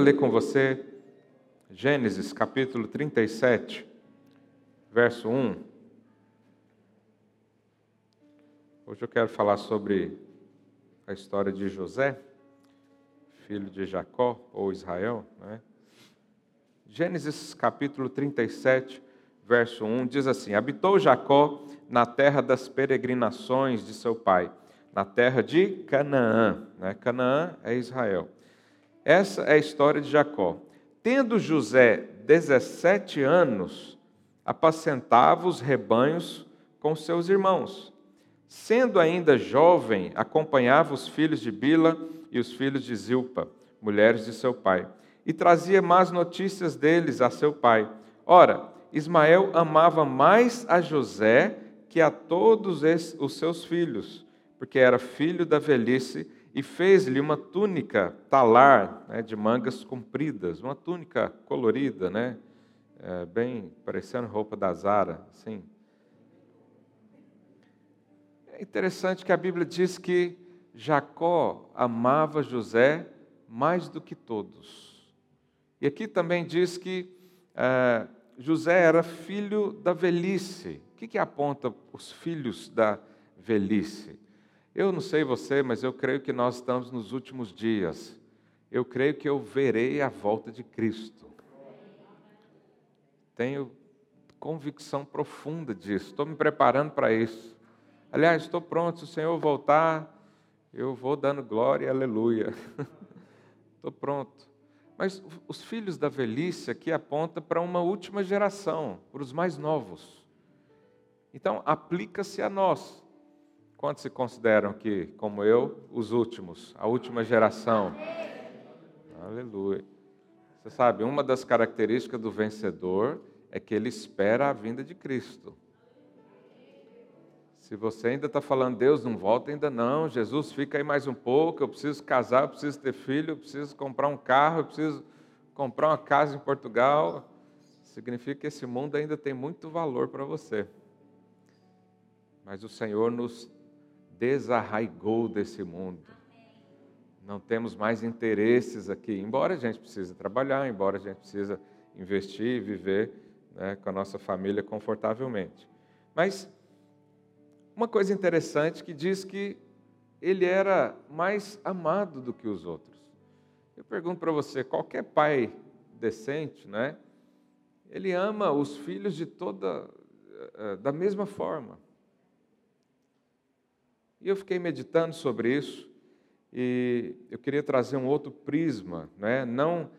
ler com você Gênesis capítulo 37, verso 1. Hoje eu quero falar sobre a história de José, filho de Jacó ou Israel. Né? Gênesis capítulo 37, verso 1 diz assim: Habitou Jacó na terra das peregrinações de seu pai, na terra de Canaã. Né? Canaã é Israel. Essa é a história de Jacó. Tendo José 17 anos, apacentava os rebanhos com seus irmãos. Sendo ainda jovem, acompanhava os filhos de Bila e os filhos de Zilpa, mulheres de seu pai, e trazia más notícias deles a seu pai. Ora, Ismael amava mais a José que a todos os seus filhos, porque era filho da velhice e fez-lhe uma túnica talar né, de mangas compridas, uma túnica colorida, né, é, bem parecendo roupa da Zara, assim. É interessante que a Bíblia diz que Jacó amava José mais do que todos. E aqui também diz que é, José era filho da velhice. O que, que aponta os filhos da velhice? Eu não sei você, mas eu creio que nós estamos nos últimos dias. Eu creio que eu verei a volta de Cristo. Tenho convicção profunda disso. Estou me preparando para isso. Aliás, estou pronto. Se o Senhor voltar, eu vou dando glória e aleluia. estou pronto. Mas os filhos da velhice aqui apontam para uma última geração, para os mais novos. Então, aplica-se a nós. Quantos se consideram que, como eu, os últimos, a última geração? Aleluia. Você sabe, uma das características do vencedor é que ele espera a vinda de Cristo. Se você ainda está falando, Deus não volta ainda não, Jesus fica aí mais um pouco, eu preciso casar, eu preciso ter filho, eu preciso comprar um carro, eu preciso comprar uma casa em Portugal, significa que esse mundo ainda tem muito valor para você. Mas o Senhor nos desarraigou desse mundo. Não temos mais interesses aqui, embora a gente precise trabalhar, embora a gente precise investir e viver né, com a nossa família confortavelmente. Mas uma coisa interessante que diz que ele era mais amado do que os outros. Eu pergunto para você, qualquer pai decente, né? Ele ama os filhos de toda eh, da mesma forma. E eu fiquei meditando sobre isso e eu queria trazer um outro prisma, né? não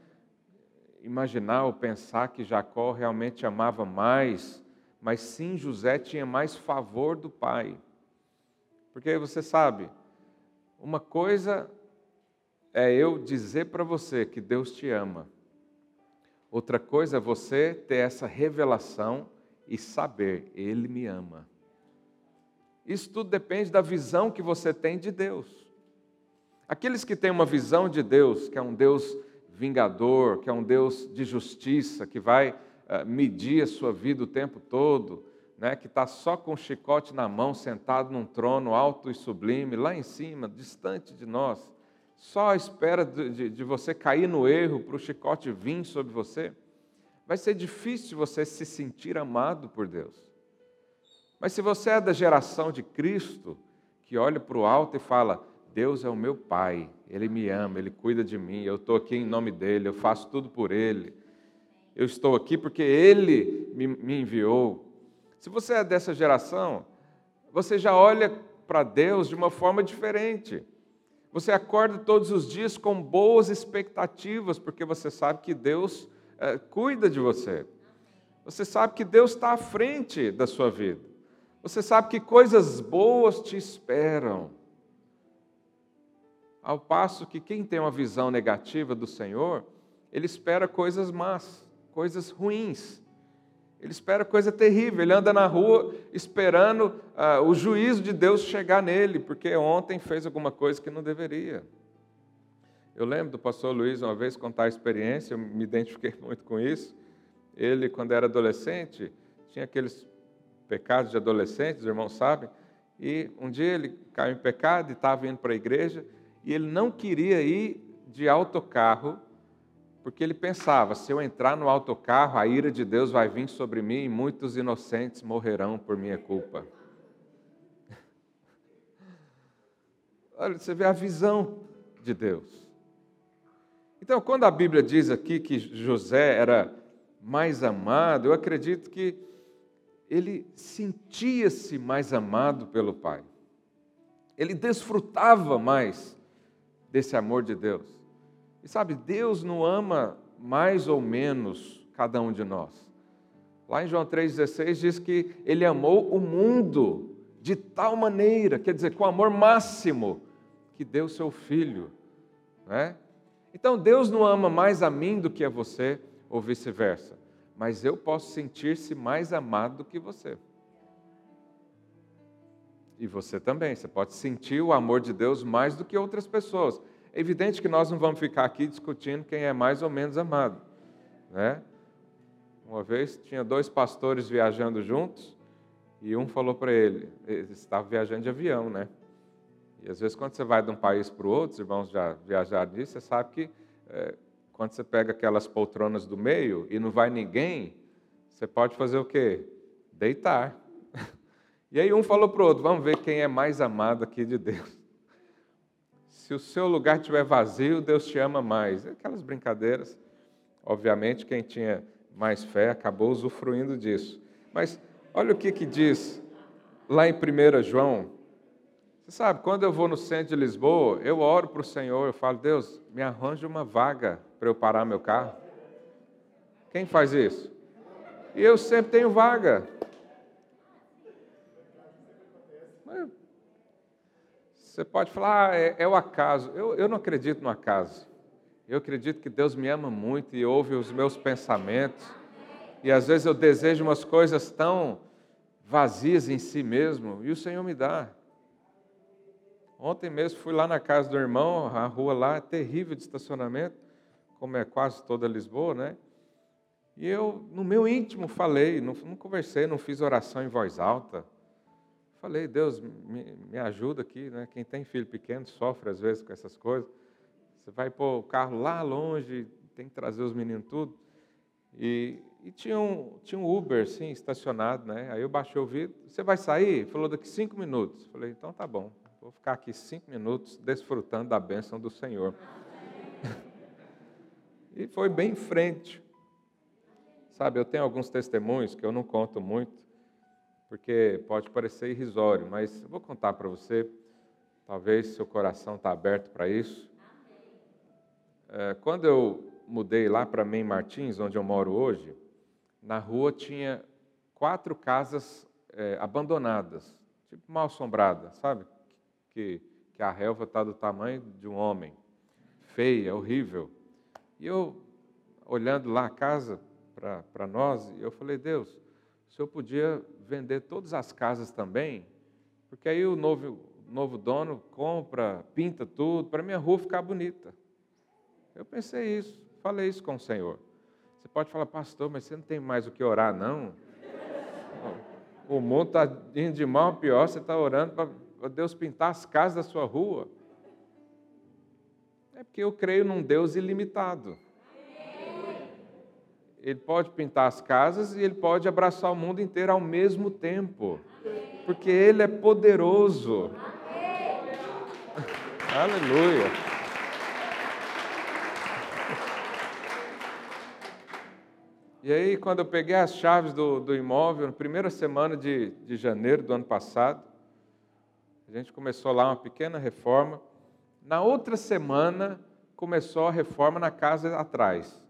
imaginar ou pensar que Jacó realmente amava mais, mas sim José tinha mais favor do pai. Porque você sabe, uma coisa é eu dizer para você que Deus te ama, outra coisa é você ter essa revelação e saber, Ele me ama. Isso tudo depende da visão que você tem de Deus. Aqueles que têm uma visão de Deus, que é um Deus vingador, que é um Deus de justiça, que vai uh, medir a sua vida o tempo todo, né, que está só com o chicote na mão, sentado num trono alto e sublime, lá em cima, distante de nós, só à espera de, de, de você cair no erro para o chicote vir sobre você, vai ser difícil você se sentir amado por Deus. Mas se você é da geração de Cristo, que olha para o alto e fala: Deus é o meu Pai, Ele me ama, Ele cuida de mim, eu estou aqui em nome dEle, eu faço tudo por Ele, eu estou aqui porque Ele me, me enviou. Se você é dessa geração, você já olha para Deus de uma forma diferente. Você acorda todos os dias com boas expectativas, porque você sabe que Deus é, cuida de você. Você sabe que Deus está à frente da sua vida. Você sabe que coisas boas te esperam. Ao passo que quem tem uma visão negativa do Senhor, ele espera coisas más, coisas ruins. Ele espera coisa terrível. Ele anda na rua esperando uh, o juízo de Deus chegar nele, porque ontem fez alguma coisa que não deveria. Eu lembro do pastor Luiz uma vez contar a experiência, eu me identifiquei muito com isso. Ele, quando era adolescente, tinha aqueles pecados de adolescente, os irmãos sabem. E um dia ele caiu em pecado e estava indo para a igreja e ele não queria ir de autocarro Porque ele pensava: se eu entrar no autocarro, a ira de Deus vai vir sobre mim e muitos inocentes morrerão por minha culpa. Olha, você vê a visão de Deus. Então, quando a Bíblia diz aqui que José era mais amado, eu acredito que ele sentia-se mais amado pelo Pai. Ele desfrutava mais desse amor de Deus. E sabe, Deus não ama mais ou menos cada um de nós. Lá em João 3,16 diz que ele amou o mundo de tal maneira, quer dizer, com amor máximo, que deu seu filho. Né? Então Deus não ama mais a mim do que a você, ou vice-versa. Mas eu posso sentir-se mais amado do que você. E você também, você pode sentir o amor de Deus mais do que outras pessoas. É evidente que nós não vamos ficar aqui discutindo quem é mais ou menos amado. Né? Uma vez tinha dois pastores viajando juntos e um falou para ele, eles estavam viajando de avião, né? E às vezes, quando você vai de um país para o outro, os irmãos já viajaram nisso, você sabe que é, quando você pega aquelas poltronas do meio e não vai ninguém, você pode fazer o quê? Deitar. E aí um falou para o outro: vamos ver quem é mais amado aqui de Deus. Se o seu lugar estiver vazio, Deus te ama mais. Aquelas brincadeiras. Obviamente, quem tinha mais fé acabou usufruindo disso. Mas olha o que, que diz lá em 1 João você sabe, quando eu vou no centro de Lisboa, eu oro para o Senhor, eu falo, Deus, me arranja uma vaga para eu parar meu carro. Quem faz isso? E eu sempre tenho vaga. Você pode falar, ah, é, é, o acaso. Eu, eu não acredito no acaso. Eu acredito que Deus me ama muito e ouve os meus pensamentos. E às vezes eu desejo umas coisas tão vazias em si mesmo, e o Senhor me dá. Ontem mesmo fui lá na casa do irmão, a rua lá é terrível de estacionamento, como é quase toda Lisboa, né? E eu, no meu íntimo, falei, não, não conversei, não fiz oração em voz alta. Falei, Deus, me, me, ajuda aqui, né? Quem tem filho pequeno sofre às vezes com essas coisas. Você vai pôr o carro lá longe, tem que trazer os meninos tudo. E, e tinha, um, tinha um Uber, sim, estacionado, né? Aí eu baixei o vidro. Você vai sair? Falou daqui cinco minutos. Falei, então tá bom. Vou ficar aqui cinco minutos desfrutando da bênção do Senhor. e foi bem em frente. Sabe, eu tenho alguns testemunhos que eu não conto muito, porque pode parecer irrisório, mas eu vou contar para você. Talvez seu coração está aberto para isso. É, quando eu mudei lá para Mem Martins, onde eu moro hoje, na rua tinha quatro casas é, abandonadas, tipo mal assombradas, sabe? Que, que a relva está do tamanho de um homem, feia, horrível. E eu, olhando lá a casa para nós, eu falei, Deus, o senhor podia vender todas as casas também, porque aí o novo, novo dono compra, pinta tudo, para minha rua ficar bonita. Eu pensei isso, falei isso com o Senhor. Você pode falar, pastor, mas você não tem mais o que orar, não? O mundo está indo de mal a pior, você está orando para Deus pintar as casas da sua rua? É porque eu creio num Deus ilimitado. Ele pode pintar as casas e ele pode abraçar o mundo inteiro ao mesmo tempo. Porque ele é poderoso. Aleluia. E aí, quando eu peguei as chaves do, do imóvel, na primeira semana de, de janeiro do ano passado, a gente começou lá uma pequena reforma. Na outra semana, começou a reforma na casa atrás.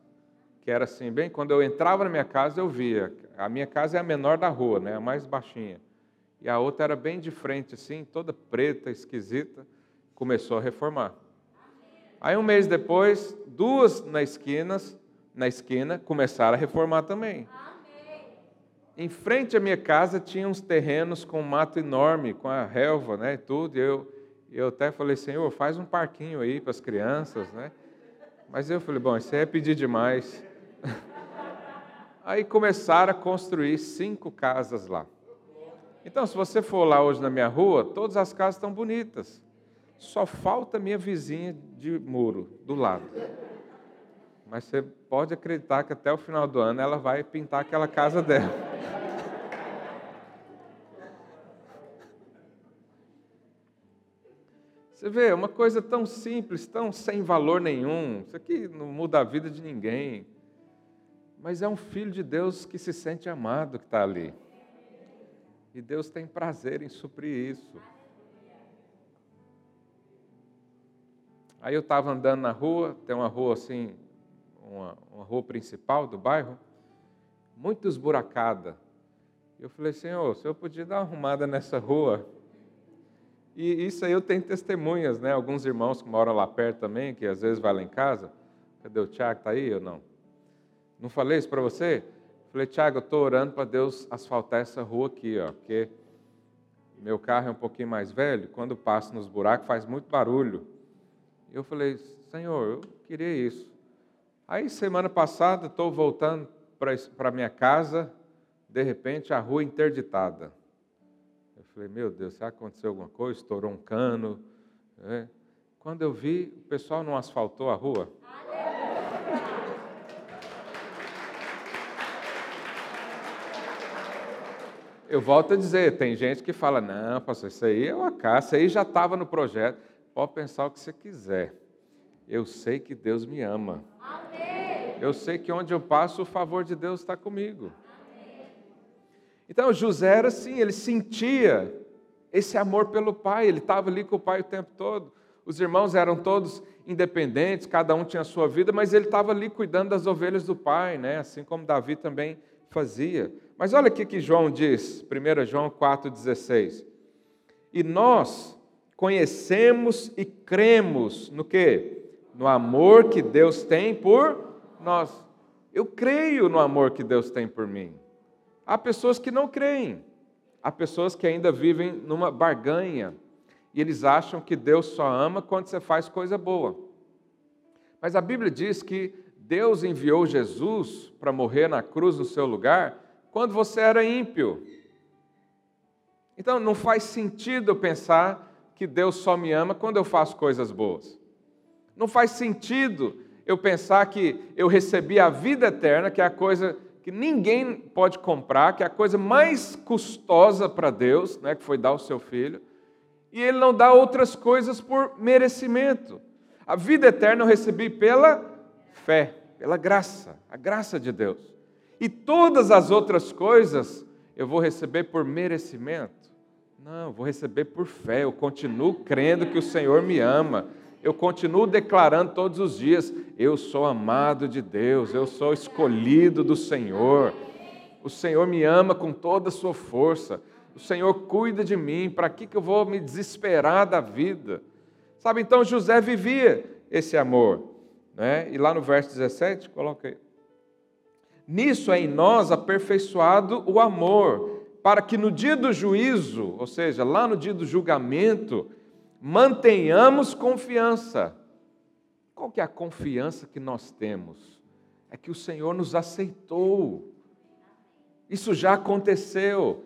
Que era assim, bem, quando eu entrava na minha casa, eu via. A minha casa é a menor da rua, né? a mais baixinha. E a outra era bem de frente, assim, toda preta, esquisita. Começou a reformar. Aí um mês depois, duas na esquinas, na esquina, começaram a reformar também em frente à minha casa tinha uns terrenos com um mato enorme, com a relva, né, e tudo. E eu, eu até falei, Senhor, faz um parquinho aí para as crianças, né? Mas eu falei, bom, isso é pedir demais. Aí começaram a construir cinco casas lá. Então, se você for lá hoje na minha rua, todas as casas estão bonitas. Só falta minha vizinha de muro do lado. Mas você pode acreditar que até o final do ano ela vai pintar aquela casa dela. Você vê, uma coisa tão simples, tão sem valor nenhum. Isso aqui não muda a vida de ninguém. Mas é um filho de Deus que se sente amado que está ali. E Deus tem prazer em suprir isso. Aí eu estava andando na rua, tem uma rua assim, uma, uma rua principal do bairro, muito esburacada. Eu falei, Senhor, o senhor podia dar uma arrumada nessa rua? E isso aí eu tenho testemunhas, né? Alguns irmãos que moram lá perto também, que às vezes vai lá em casa. Cadê o Tiago? Está aí ou não? Não falei isso para você? Falei, Tiago, eu estou orando para Deus asfaltar essa rua aqui, ó, porque meu carro é um pouquinho mais velho, quando passo nos buracos faz muito barulho. Eu falei, Senhor, eu queria isso. Aí, semana passada, estou voltando para minha casa, de repente, a rua interditada. Eu falei, meu Deus, será que aconteceu alguma coisa? Estourou um cano. É. Quando eu vi, o pessoal não asfaltou a rua. Eu volto a dizer, tem gente que fala, não, pastor, isso aí é uma isso aí já estava no projeto. Pode pensar o que você quiser. Eu sei que Deus me ama. Eu sei que onde eu passo, o favor de Deus está comigo. Então José era assim, ele sentia esse amor pelo pai, ele estava ali com o pai o tempo todo. Os irmãos eram todos independentes, cada um tinha a sua vida, mas ele estava ali cuidando das ovelhas do pai, né? assim como Davi também fazia. Mas olha o que João diz, 1 João 4,16. E nós conhecemos e cremos no que? No amor que Deus tem por nós. Eu creio no amor que Deus tem por mim. Há pessoas que não creem, há pessoas que ainda vivem numa barganha e eles acham que Deus só ama quando você faz coisa boa. Mas a Bíblia diz que Deus enviou Jesus para morrer na cruz no seu lugar quando você era ímpio. Então não faz sentido pensar que Deus só me ama quando eu faço coisas boas. Não faz sentido eu pensar que eu recebi a vida eterna, que é a coisa que ninguém pode comprar, que é a coisa mais custosa para Deus, né, que foi dar o seu filho, e Ele não dá outras coisas por merecimento. A vida eterna eu recebi pela fé, pela graça, a graça de Deus. E todas as outras coisas eu vou receber por merecimento. Não, eu vou receber por fé. Eu continuo crendo que o Senhor me ama eu continuo declarando todos os dias: eu sou amado de Deus, eu sou escolhido do Senhor. O Senhor me ama com toda a sua força. O Senhor cuida de mim. Para que, que eu vou me desesperar da vida? Sabe, então José vivia esse amor. Né? E lá no verso 17, coloca aí. Nisso é em nós aperfeiçoado o amor, para que no dia do juízo, ou seja, lá no dia do julgamento, mantenhamos confiança. Qual que é a confiança que nós temos? É que o Senhor nos aceitou. Isso já aconteceu.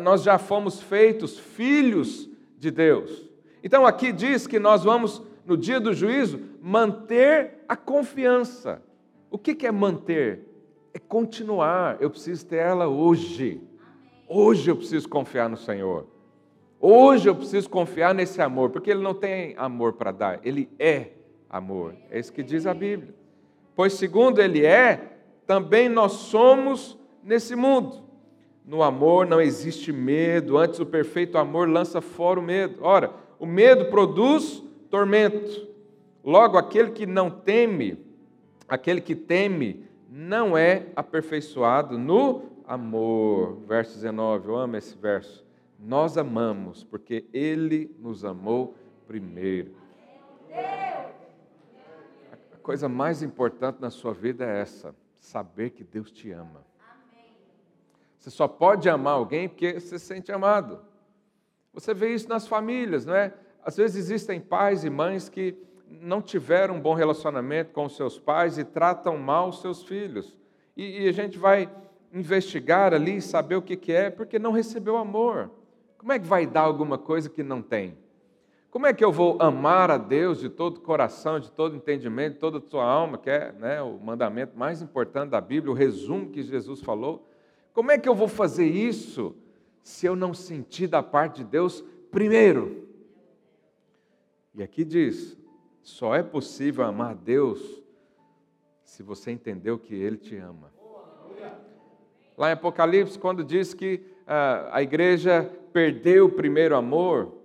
Nós já fomos feitos filhos de Deus. Então aqui diz que nós vamos, no dia do juízo, manter a confiança. O que é manter? É continuar. Eu preciso ter ela hoje. Hoje eu preciso confiar no Senhor. Hoje eu preciso confiar nesse amor, porque ele não tem amor para dar, ele é amor. É isso que diz a Bíblia. Pois, segundo ele é, também nós somos nesse mundo. No amor não existe medo, antes o perfeito amor lança fora o medo. Ora, o medo produz tormento. Logo, aquele que não teme, aquele que teme, não é aperfeiçoado no amor. Verso 19, eu amo esse verso. Nós amamos porque Ele nos amou primeiro. A coisa mais importante na sua vida é essa: saber que Deus te ama. Você só pode amar alguém porque você se sente amado. Você vê isso nas famílias, não é? Às vezes existem pais e mães que não tiveram um bom relacionamento com seus pais e tratam mal os seus filhos. E, e a gente vai investigar ali, saber o que, que é, porque não recebeu amor. Como é que vai dar alguma coisa que não tem? Como é que eu vou amar a Deus de todo o coração, de todo entendimento, de toda a tua alma, que é né, o mandamento mais importante da Bíblia, o resumo que Jesus falou? Como é que eu vou fazer isso se eu não sentir da parte de Deus primeiro? E aqui diz: só é possível amar a Deus se você entendeu que Ele te ama. Lá em Apocalipse, quando diz que ah, a igreja perdeu o primeiro amor,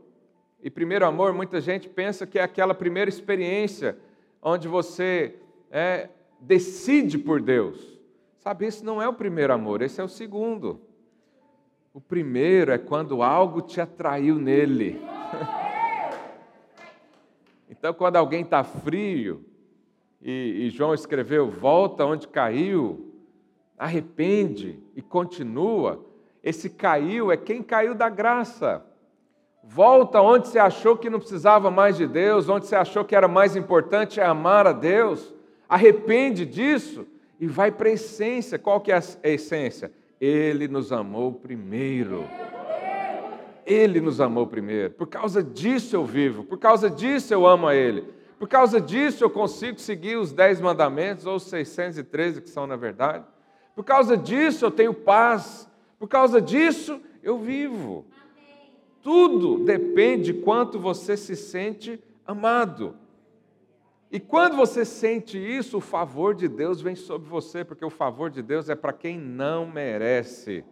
e primeiro amor, muita gente pensa que é aquela primeira experiência onde você é, decide por Deus. Sabe, isso não é o primeiro amor, esse é o segundo. O primeiro é quando algo te atraiu nele. então, quando alguém está frio, e, e João escreveu: volta onde caiu, arrepende e continua. Esse caiu é quem caiu da graça. Volta onde você achou que não precisava mais de Deus, onde você achou que era mais importante é amar a Deus. Arrepende disso e vai para a essência. Qual que é a essência? Ele nos amou primeiro. Ele nos amou primeiro. Por causa disso eu vivo, por causa disso eu amo a Ele. Por causa disso eu consigo seguir os dez mandamentos, ou os 613 que são na verdade. Por causa disso eu tenho paz. Por causa disso eu vivo. Tudo depende de quanto você se sente amado. E quando você sente isso, o favor de Deus vem sobre você, porque o favor de Deus é para quem não merece.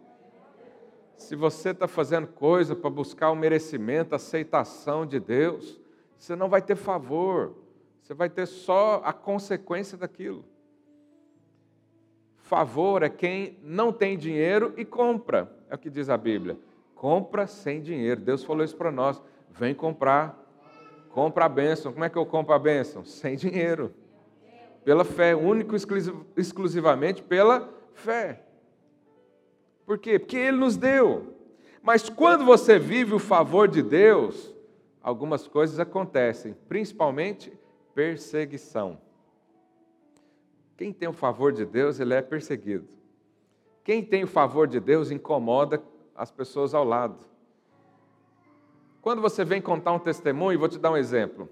Se você está fazendo coisa para buscar o merecimento, a aceitação de Deus, você não vai ter favor, você vai ter só a consequência daquilo. Favor é quem não tem dinheiro e compra, é o que diz a Bíblia compra sem dinheiro. Deus falou isso para nós. Vem comprar. Compra a bênção. Como é que eu compro a bênção? Sem dinheiro. Pela fé, único exclusivamente pela fé. Por quê? Porque Ele nos deu. Mas quando você vive o favor de Deus, algumas coisas acontecem, principalmente perseguição. Quem tem o favor de Deus, ele é perseguido. Quem tem o favor de Deus incomoda as pessoas ao lado. Quando você vem contar um testemunho, vou te dar um exemplo.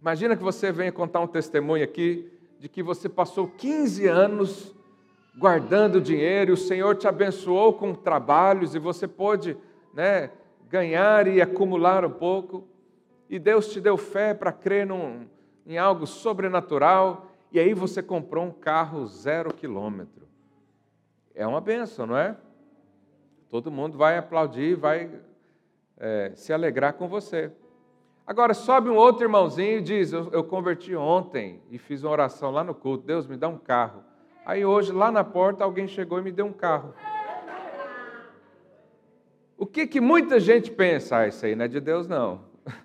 Imagina que você venha contar um testemunho aqui de que você passou 15 anos guardando dinheiro e o Senhor te abençoou com trabalhos e você pôde né, ganhar e acumular um pouco. E Deus te deu fé para crer num, em algo sobrenatural e aí você comprou um carro zero quilômetro. É uma benção, não é? Todo mundo vai aplaudir, vai é, se alegrar com você. Agora, sobe um outro irmãozinho e diz: eu, eu converti ontem e fiz uma oração lá no culto. Deus me dá um carro. Aí hoje, lá na porta, alguém chegou e me deu um carro. O que, que muita gente pensa? Ah, isso aí não é de Deus, não.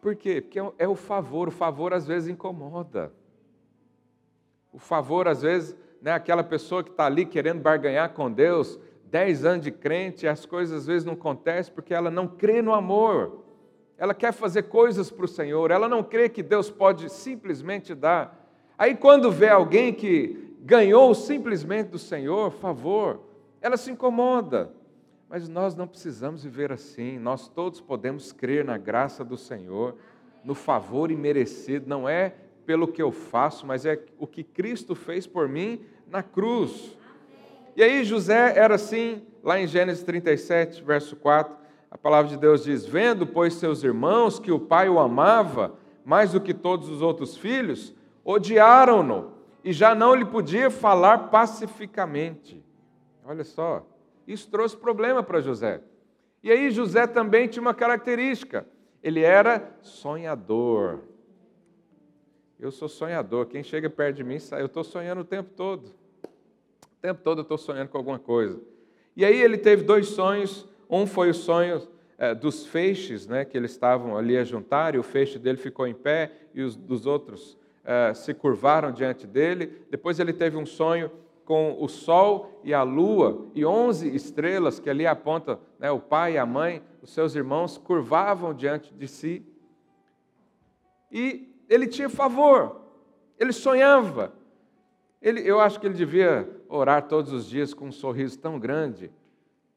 Por quê? Porque é o favor. O favor às vezes incomoda. O favor às vezes né, aquela pessoa que está ali querendo barganhar com Deus, dez anos de crente, as coisas às vezes não acontecem porque ela não crê no amor. Ela quer fazer coisas para o Senhor, ela não crê que Deus pode simplesmente dar. Aí quando vê alguém que ganhou simplesmente do Senhor, favor, ela se incomoda. Mas nós não precisamos viver assim, nós todos podemos crer na graça do Senhor, no favor imerecido, não é pelo que eu faço, mas é o que Cristo fez por mim na cruz. E aí José era assim, lá em Gênesis 37, verso 4, a palavra de Deus diz: Vendo, pois, seus irmãos que o pai o amava mais do que todos os outros filhos, odiaram-no e já não lhe podia falar pacificamente. Olha só, isso trouxe problema para José. E aí José também tinha uma característica: ele era sonhador. Eu sou sonhador. Quem chega perto de mim, eu estou sonhando o tempo todo. O tempo todo eu estou sonhando com alguma coisa. E aí ele teve dois sonhos. Um foi o sonho é, dos feixes, né, que eles estavam ali a juntar, e o feixe dele ficou em pé, e os dos outros é, se curvaram diante dele. Depois ele teve um sonho com o sol e a lua e onze estrelas que ali apontam né, o pai e a mãe, os seus irmãos, curvavam diante de si. E ele tinha favor, ele sonhava. Ele, eu acho que ele devia orar todos os dias com um sorriso tão grande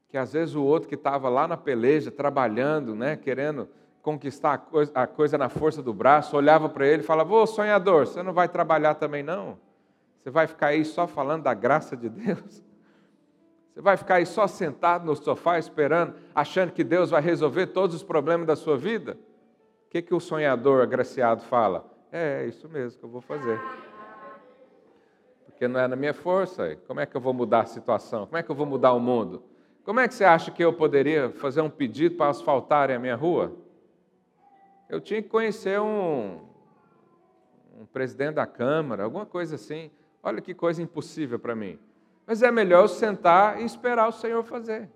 que às vezes o outro que estava lá na peleja, trabalhando, né, querendo conquistar a coisa, a coisa na força do braço, olhava para ele e falava: Ô sonhador, você não vai trabalhar também não? Você vai ficar aí só falando da graça de Deus? Você vai ficar aí só sentado no sofá esperando, achando que Deus vai resolver todos os problemas da sua vida? Que, que o sonhador agraciado fala? É, é isso mesmo que eu vou fazer. Porque não é na minha força. Como é que eu vou mudar a situação? Como é que eu vou mudar o mundo? Como é que você acha que eu poderia fazer um pedido para asfaltarem a minha rua? Eu tinha que conhecer um, um presidente da Câmara, alguma coisa assim. Olha que coisa impossível para mim. Mas é melhor eu sentar e esperar o Senhor fazer.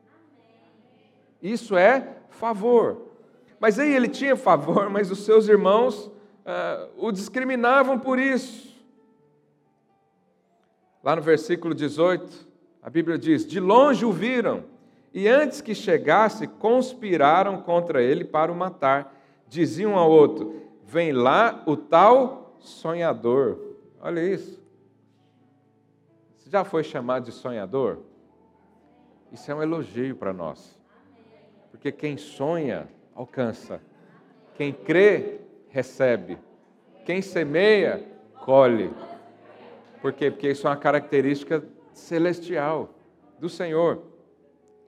Isso é favor. Mas aí ele tinha favor, mas os seus irmãos uh, o discriminavam por isso. Lá no versículo 18, a Bíblia diz: De longe o viram, e antes que chegasse, conspiraram contra ele para o matar. Diziam um ao outro: Vem lá o tal sonhador. Olha isso. Você já foi chamado de sonhador? Isso é um elogio para nós. Porque quem sonha, alcança. Quem crê, recebe. Quem semeia, colhe. Por quê? Porque isso é uma característica celestial do Senhor.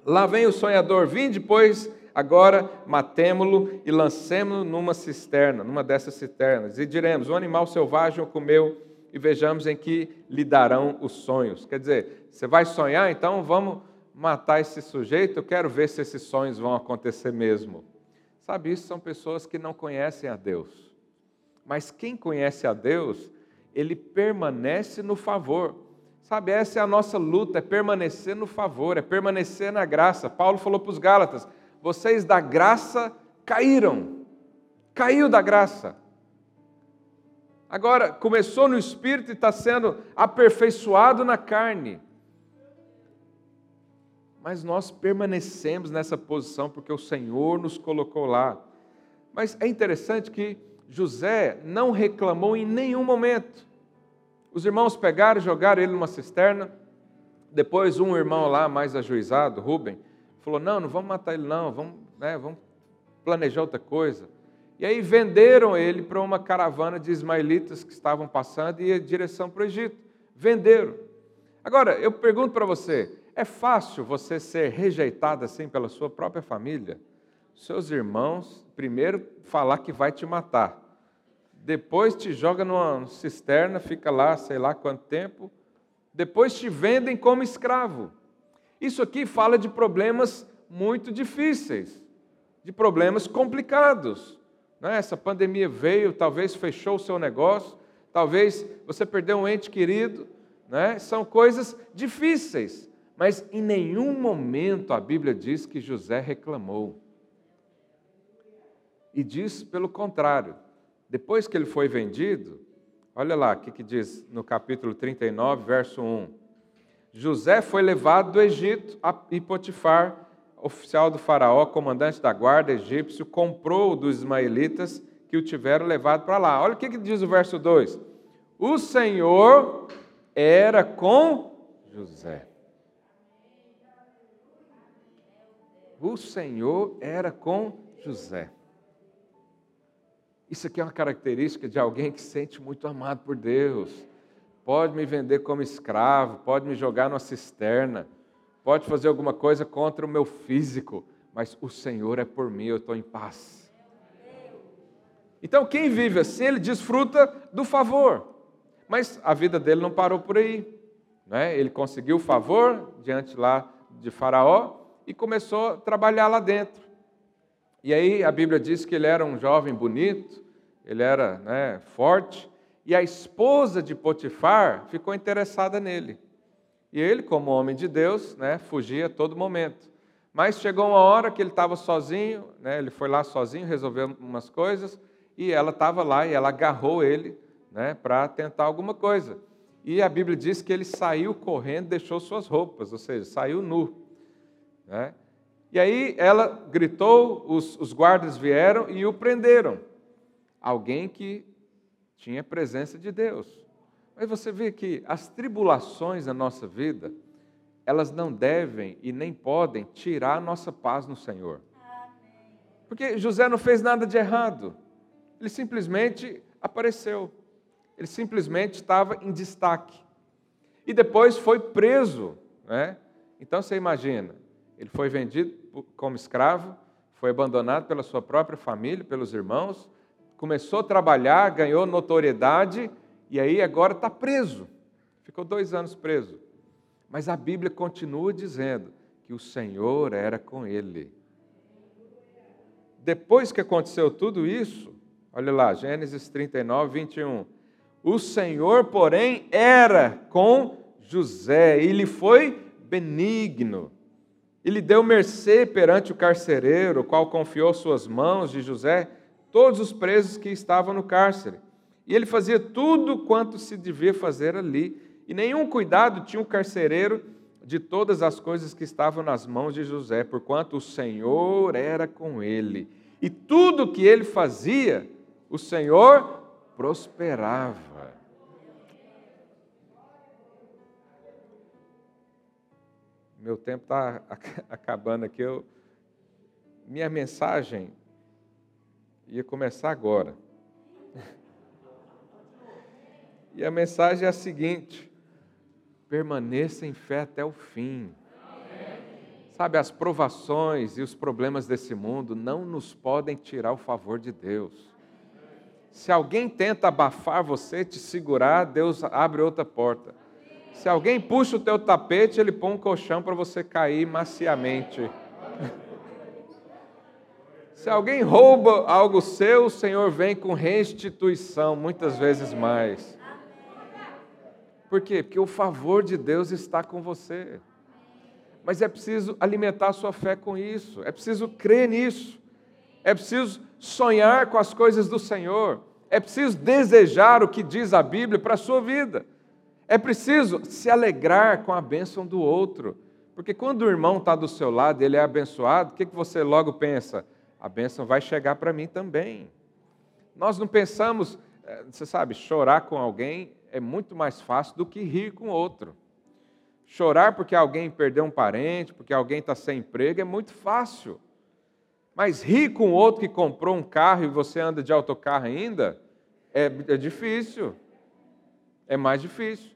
Lá vem o sonhador, vim depois, agora matemo-lo e lancemo-lo numa cisterna, numa dessas cisternas, e diremos: o animal selvagem o comeu e vejamos em que lhe darão os sonhos. Quer dizer, você vai sonhar, então vamos matar esse sujeito, eu quero ver se esses sonhos vão acontecer mesmo. Sabe, isso são pessoas que não conhecem a Deus. Mas quem conhece a Deus, ele permanece no favor. Sabe, essa é a nossa luta, é permanecer no favor, é permanecer na graça. Paulo falou para os Gálatas: vocês da graça caíram, caiu da graça. Agora, começou no espírito e está sendo aperfeiçoado na carne. Mas nós permanecemos nessa posição porque o Senhor nos colocou lá. Mas é interessante que José não reclamou em nenhum momento. Os irmãos pegaram e jogaram ele numa cisterna. Depois, um irmão lá, mais ajuizado, Rubem, falou: Não, não vamos matar ele, não, vamos, né, vamos planejar outra coisa. E aí venderam ele para uma caravana de ismaelitas que estavam passando e ia em direção para o Egito. Venderam. Agora, eu pergunto para você: é fácil você ser rejeitado assim pela sua própria família? Seus irmãos, primeiro, falar que vai te matar. Depois te joga numa cisterna, fica lá, sei lá quanto tempo. Depois te vendem como escravo. Isso aqui fala de problemas muito difíceis, de problemas complicados. Né? Essa pandemia veio, talvez fechou o seu negócio, talvez você perdeu um ente querido. Né? São coisas difíceis, mas em nenhum momento a Bíblia diz que José reclamou. E diz pelo contrário, depois que ele foi vendido, olha lá o que, que diz no capítulo 39, verso 1. José foi levado do Egito e Potifar, oficial do faraó, comandante da guarda egípcio, comprou dos ismaelitas que o tiveram levado para lá. Olha o que, que diz o verso 2. O Senhor era com José. O Senhor era com José. Isso aqui é uma característica de alguém que se sente muito amado por Deus. Pode me vender como escravo, pode me jogar numa cisterna, pode fazer alguma coisa contra o meu físico, mas o Senhor é por mim, eu estou em paz. Então, quem vive assim, ele desfruta do favor. Mas a vida dele não parou por aí. Né? Ele conseguiu o favor diante lá de Faraó e começou a trabalhar lá dentro. E aí a Bíblia diz que ele era um jovem bonito, ele era né, forte, e a esposa de Potifar ficou interessada nele. E ele, como homem de Deus, né, fugia a todo momento. Mas chegou uma hora que ele estava sozinho, né, ele foi lá sozinho, resolveu umas coisas, e ela estava lá e ela agarrou ele né, para tentar alguma coisa. E a Bíblia diz que ele saiu correndo, deixou suas roupas, ou seja, saiu nu. Né? E aí ela gritou, os, os guardas vieram e o prenderam. Alguém que tinha presença de Deus. Mas você vê que as tribulações da nossa vida, elas não devem e nem podem tirar a nossa paz no Senhor. Porque José não fez nada de errado. Ele simplesmente apareceu. Ele simplesmente estava em destaque. E depois foi preso. Né? Então você imagina, ele foi vendido como escravo, foi abandonado pela sua própria família, pelos irmãos, começou a trabalhar, ganhou notoriedade e aí agora está preso. Ficou dois anos preso. Mas a Bíblia continua dizendo que o Senhor era com ele. Depois que aconteceu tudo isso, olha lá, Gênesis 39, 21. O Senhor, porém, era com José e lhe foi benigno. Ele deu mercê perante o carcereiro, qual confiou suas mãos de José todos os presos que estavam no cárcere. E ele fazia tudo quanto se devia fazer ali. E nenhum cuidado tinha o carcereiro de todas as coisas que estavam nas mãos de José, porquanto o Senhor era com ele. E tudo que ele fazia, o Senhor prosperava. Meu tempo está acabando aqui. Eu... Minha mensagem ia começar agora. E a mensagem é a seguinte: permaneça em fé até o fim. Sabe, as provações e os problemas desse mundo não nos podem tirar o favor de Deus. Se alguém tenta abafar você, te segurar, Deus abre outra porta. Se alguém puxa o teu tapete, ele põe um colchão para você cair maciamente. Se alguém rouba algo seu, o Senhor vem com restituição, muitas vezes mais. Por quê? Porque o favor de Deus está com você. Mas é preciso alimentar a sua fé com isso, é preciso crer nisso, é preciso sonhar com as coisas do Senhor, é preciso desejar o que diz a Bíblia para a sua vida, é preciso se alegrar com a bênção do outro, porque quando o irmão está do seu lado e ele é abençoado, o que, que você logo pensa? a bênção vai chegar para mim também. Nós não pensamos, eh, você sabe, chorar com alguém é muito mais fácil do que rir com outro. Chorar porque alguém perdeu um parente, porque alguém está sem emprego, é muito fácil. Mas rir com outro que comprou um carro e você anda de autocarro ainda, é, é difícil. É mais difícil.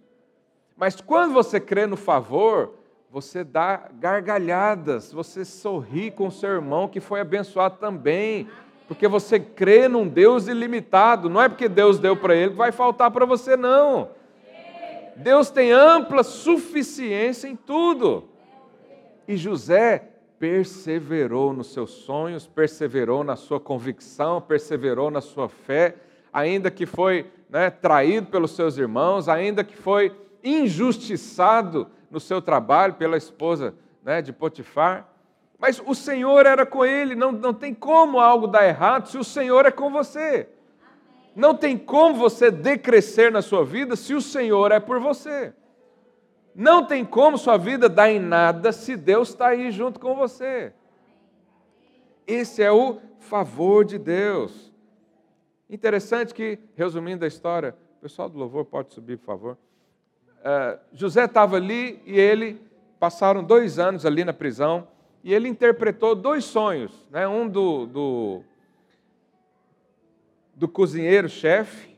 Mas quando você crê no favor, você dá gargalhadas, você sorri com seu irmão que foi abençoado também, porque você crê num Deus ilimitado, não é porque Deus deu para ele que vai faltar para você, não. Deus tem ampla suficiência em tudo. E José perseverou nos seus sonhos, perseverou na sua convicção, perseverou na sua fé, ainda que foi né, traído pelos seus irmãos, ainda que foi injustiçado no seu trabalho pela esposa né, de Potifar. Mas o Senhor era com ele, não, não tem como algo dar errado se o Senhor é com você. Não tem como você decrescer na sua vida se o Senhor é por você. Não tem como sua vida dar em nada se Deus está aí junto com você. Esse é o favor de Deus. Interessante que, resumindo a história, o pessoal do louvor pode subir, por favor. Uh, José estava ali e ele passaram dois anos ali na prisão e ele interpretou dois sonhos, né? um do, do, do cozinheiro-chefe,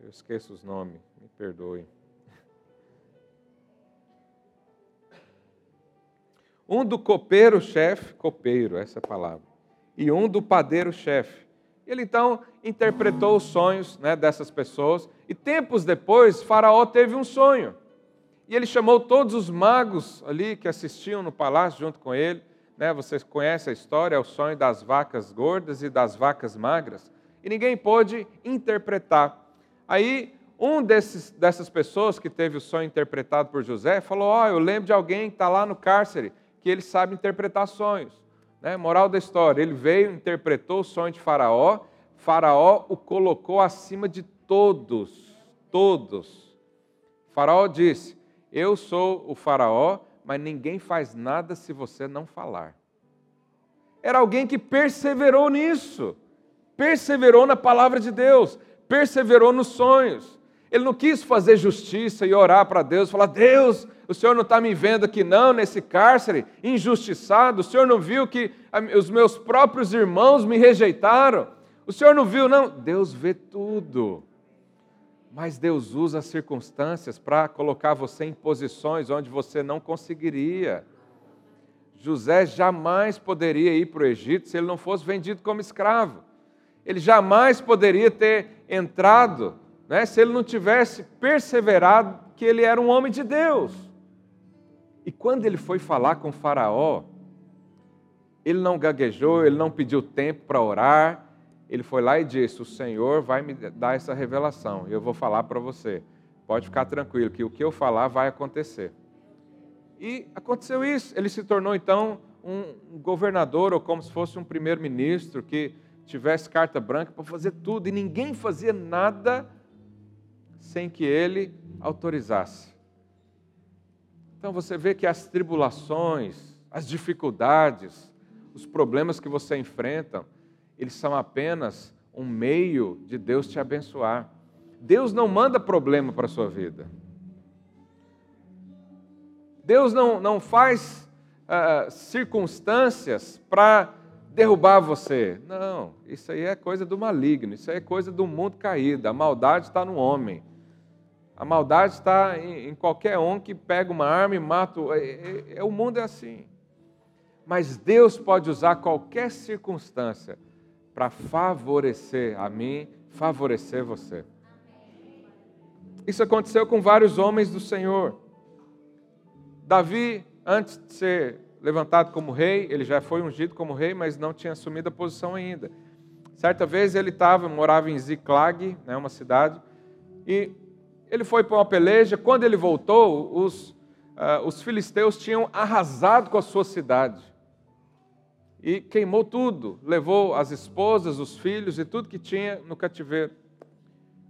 eu esqueço os nomes, me perdoe. Um do copeiro-chefe, copeiro, essa é a palavra, e um do padeiro-chefe. Ele então interpretou os sonhos né, dessas pessoas, e tempos depois, Faraó teve um sonho. E ele chamou todos os magos ali que assistiam no palácio junto com ele. Né, vocês conhecem a história, é o sonho das vacas gordas e das vacas magras. E ninguém pôde interpretar. Aí, um desses, dessas pessoas que teve o sonho interpretado por José falou: Ó, oh, eu lembro de alguém que está lá no cárcere, que ele sabe interpretar sonhos. Né? Moral da história: ele veio, interpretou o sonho de Faraó, Faraó o colocou acima de todos, todos. Faraó disse: Eu sou o Faraó, mas ninguém faz nada se você não falar. Era alguém que perseverou nisso, perseverou na palavra de Deus, perseverou nos sonhos. Ele não quis fazer justiça e orar para Deus, falar: Deus, o Senhor não está me vendo aqui, não, nesse cárcere, injustiçado. O Senhor não viu que os meus próprios irmãos me rejeitaram. O Senhor não viu, não. Deus vê tudo. Mas Deus usa as circunstâncias para colocar você em posições onde você não conseguiria. José jamais poderia ir para o Egito se ele não fosse vendido como escravo. Ele jamais poderia ter entrado né, se ele não tivesse perseverado que ele era um homem de Deus. E quando ele foi falar com Faraó, ele não gaguejou, ele não pediu tempo para orar, ele foi lá e disse: O Senhor vai me dar essa revelação, e eu vou falar para você. Pode ficar tranquilo, que o que eu falar vai acontecer. E aconteceu isso. Ele se tornou então um governador, ou como se fosse um primeiro-ministro, que tivesse carta branca para fazer tudo, e ninguém fazia nada sem que ele autorizasse. Então você vê que as tribulações, as dificuldades, os problemas que você enfrenta, eles são apenas um meio de Deus te abençoar. Deus não manda problema para a sua vida. Deus não, não faz uh, circunstâncias para derrubar você. Não, isso aí é coisa do maligno, isso aí é coisa do mundo caído. A maldade está no homem. A maldade está em, qualquer um que pega uma arma e mata. É, é, é, o mundo é assim. Mas Deus pode usar qualquer circunstância para favorecer a mim, favorecer você. Isso aconteceu com vários homens do Senhor. Davi, antes de ser levantado como rei, ele já foi ungido como rei, mas não tinha assumido a posição ainda. Certa vez ele estava, morava em Ziklag, né, uma cidade, e ele foi para uma peleja. Quando ele voltou, os, uh, os filisteus tinham arrasado com a sua cidade. E queimou tudo, levou as esposas, os filhos e tudo que tinha no cativeiro.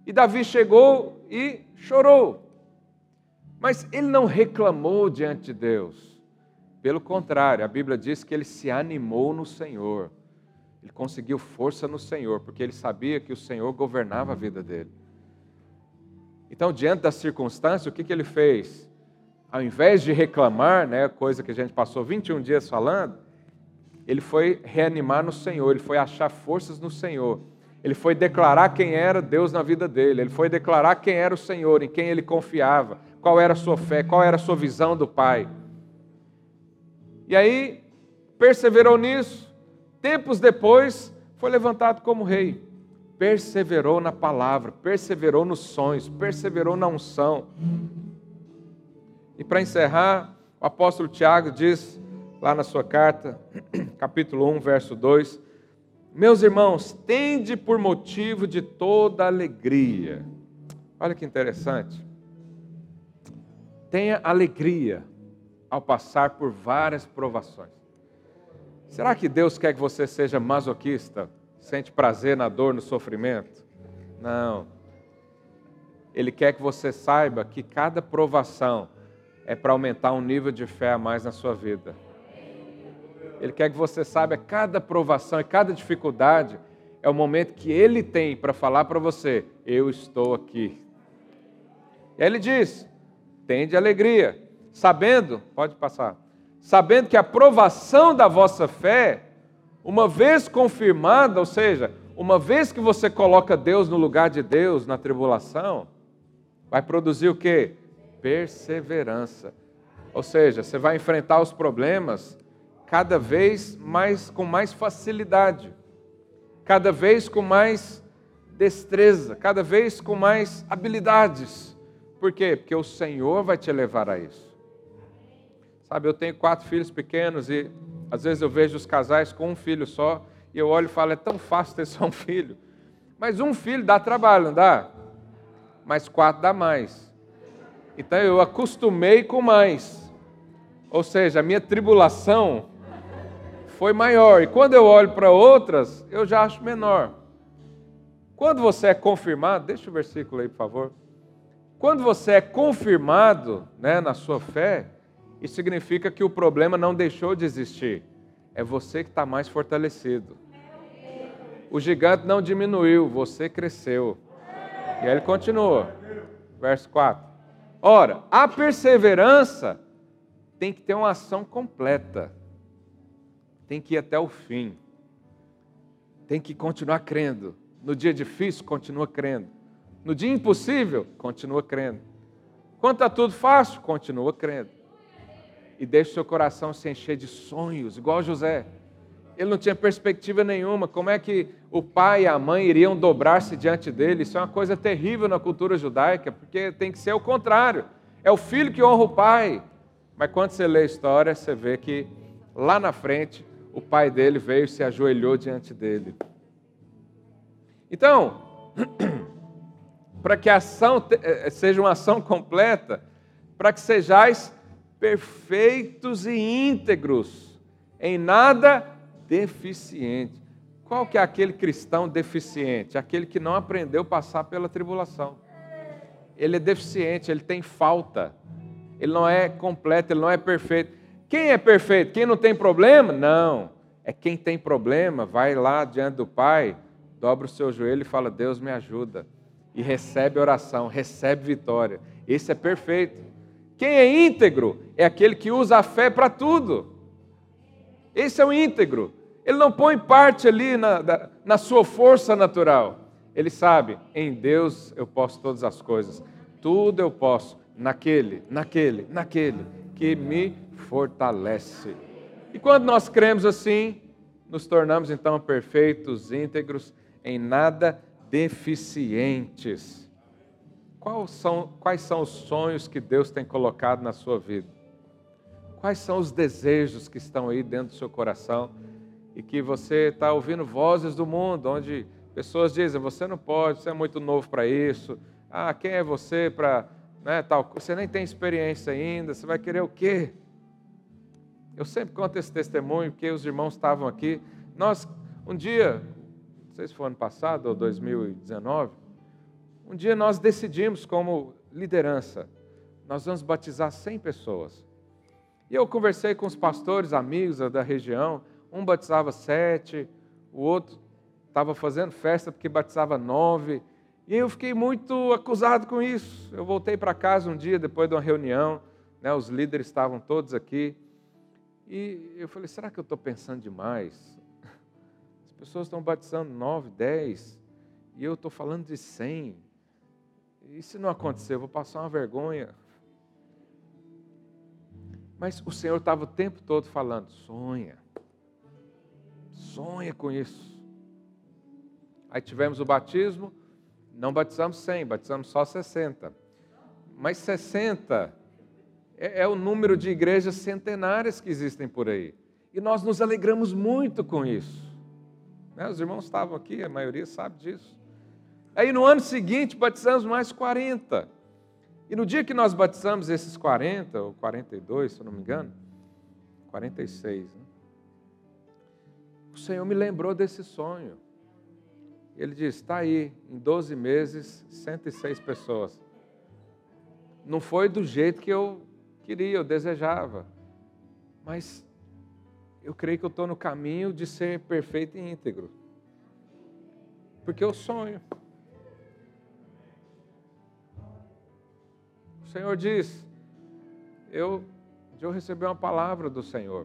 E Davi chegou e chorou. Mas ele não reclamou diante de Deus. Pelo contrário, a Bíblia diz que ele se animou no Senhor. Ele conseguiu força no Senhor, porque ele sabia que o Senhor governava a vida dele. Então, diante da circunstância, o que, que ele fez? Ao invés de reclamar, né, coisa que a gente passou 21 dias falando, ele foi reanimar no Senhor, ele foi achar forças no Senhor. Ele foi declarar quem era Deus na vida dele, ele foi declarar quem era o Senhor, em quem ele confiava, qual era a sua fé, qual era a sua visão do Pai. E aí, perseverou nisso. Tempos depois, foi levantado como rei perseverou na palavra, perseverou nos sonhos, perseverou na unção. E para encerrar, o apóstolo Tiago diz lá na sua carta, capítulo 1, verso 2: Meus irmãos, tende por motivo de toda alegria. Olha que interessante. Tenha alegria ao passar por várias provações. Será que Deus quer que você seja masoquista? Sente prazer na dor, no sofrimento? Não. Ele quer que você saiba que cada provação é para aumentar um nível de fé a mais na sua vida. Ele quer que você saiba que cada provação e cada dificuldade é o momento que ele tem para falar para você: Eu estou aqui. E aí ele diz: Tende alegria, sabendo, pode passar, sabendo que a provação da vossa fé uma vez confirmada, ou seja, uma vez que você coloca Deus no lugar de Deus na tribulação, vai produzir o que? Perseverança. Ou seja, você vai enfrentar os problemas cada vez mais com mais facilidade, cada vez com mais destreza, cada vez com mais habilidades. Por quê? Porque o Senhor vai te levar a isso. Sabe, eu tenho quatro filhos pequenos e às vezes eu vejo os casais com um filho só e eu olho e falo, é tão fácil ter só um filho. Mas um filho dá trabalho, não dá? Mas quatro dá mais. Então eu acostumei com mais. Ou seja, a minha tribulação foi maior. E quando eu olho para outras, eu já acho menor. Quando você é confirmado, deixa o versículo aí, por favor. Quando você é confirmado né, na sua fé, isso significa que o problema não deixou de existir. É você que está mais fortalecido. O gigante não diminuiu, você cresceu. E aí ele continua. verso 4. Ora, a perseverança tem que ter uma ação completa, tem que ir até o fim, tem que continuar crendo. No dia difícil, continua crendo. No dia impossível, continua crendo. Quando está tudo fácil, continua crendo. E deixa o seu coração se encher de sonhos, igual José. Ele não tinha perspectiva nenhuma. Como é que o pai e a mãe iriam dobrar-se diante dele? Isso é uma coisa terrível na cultura judaica, porque tem que ser o contrário. É o filho que honra o pai. Mas quando você lê a história, você vê que lá na frente o pai dele veio e se ajoelhou diante dele. Então, para que a ação eh, seja uma ação completa, para que sejais perfeitos e íntegros, em nada deficiente. Qual que é aquele cristão deficiente? Aquele que não aprendeu a passar pela tribulação. Ele é deficiente, ele tem falta. Ele não é completo, ele não é perfeito. Quem é perfeito? Quem não tem problema? Não. É quem tem problema, vai lá diante do Pai, dobra o seu joelho e fala: Deus me ajuda. E recebe oração, recebe vitória. Esse é perfeito. Quem é íntegro é aquele que usa a fé para tudo. Esse é o íntegro. Ele não põe parte ali na, na sua força natural. Ele sabe, em Deus eu posso todas as coisas. Tudo eu posso naquele, naquele, naquele que me fortalece. E quando nós cremos assim, nos tornamos então perfeitos, íntegros, em nada deficientes. Quais são, quais são os sonhos que Deus tem colocado na sua vida? Quais são os desejos que estão aí dentro do seu coração e que você está ouvindo vozes do mundo, onde pessoas dizem: você não pode, você é muito novo para isso. Ah, quem é você para. Né, tal, você nem tem experiência ainda, você vai querer o quê? Eu sempre conto esse testemunho, porque os irmãos estavam aqui. Nós, um dia, não sei se foi ano passado ou 2019, um dia nós decidimos, como liderança, nós vamos batizar 100 pessoas. E eu conversei com os pastores, amigos da região, um batizava sete, o outro estava fazendo festa porque batizava nove. E eu fiquei muito acusado com isso. Eu voltei para casa um dia, depois de uma reunião, né, os líderes estavam todos aqui. E eu falei: será que eu estou pensando demais? As pessoas estão batizando nove, dez, e eu estou falando de cem. E se não acontecer, eu vou passar uma vergonha. Mas o Senhor estava o tempo todo falando: sonha, sonha com isso. Aí tivemos o batismo, não batizamos 100, batizamos só 60. Mas 60 é, é o número de igrejas centenárias que existem por aí. E nós nos alegramos muito com isso. Né? Os irmãos estavam aqui, a maioria sabe disso. Aí no ano seguinte batizamos mais 40. E no dia que nós batizamos esses 40, ou 42, se eu não me engano, 46, né? o Senhor me lembrou desse sonho. Ele disse: está aí, em 12 meses, 106 pessoas. Não foi do jeito que eu queria, eu desejava. Mas eu creio que eu estou no caminho de ser perfeito e íntegro. Porque eu sonho. Senhor diz: eu, eu recebi uma palavra do Senhor.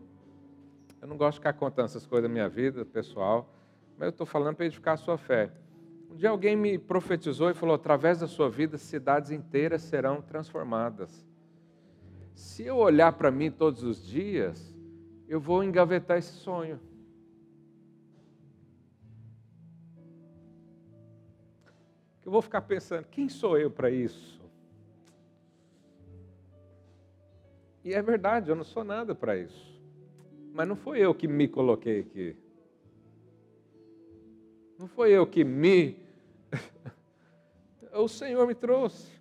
Eu não gosto de ficar contando essas coisas da minha vida pessoal, mas eu estou falando para edificar a sua fé. Um dia alguém me profetizou e falou: através da sua vida, cidades inteiras serão transformadas. Se eu olhar para mim todos os dias, eu vou engavetar esse sonho. Eu vou ficar pensando: quem sou eu para isso? E é verdade, eu não sou nada para isso. Mas não foi eu que me coloquei aqui. Não foi eu que me. o Senhor me trouxe.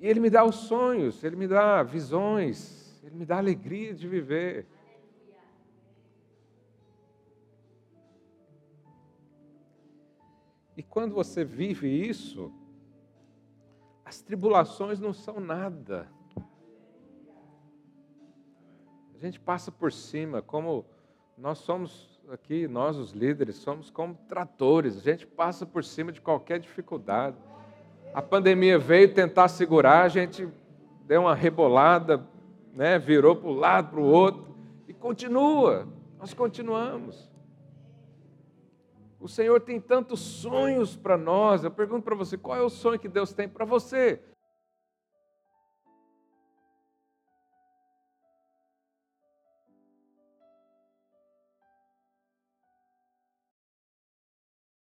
E Ele me dá os sonhos, Ele me dá visões, Ele me dá alegria de viver. E quando você vive isso, as tribulações não são nada. A gente passa por cima, como nós somos aqui, nós os líderes, somos como tratores, a gente passa por cima de qualquer dificuldade. A pandemia veio tentar segurar, a gente deu uma rebolada, né, virou para o lado, para o outro, e continua, nós continuamos. O Senhor tem tantos sonhos para nós. Eu pergunto para você, qual é o sonho que Deus tem para você?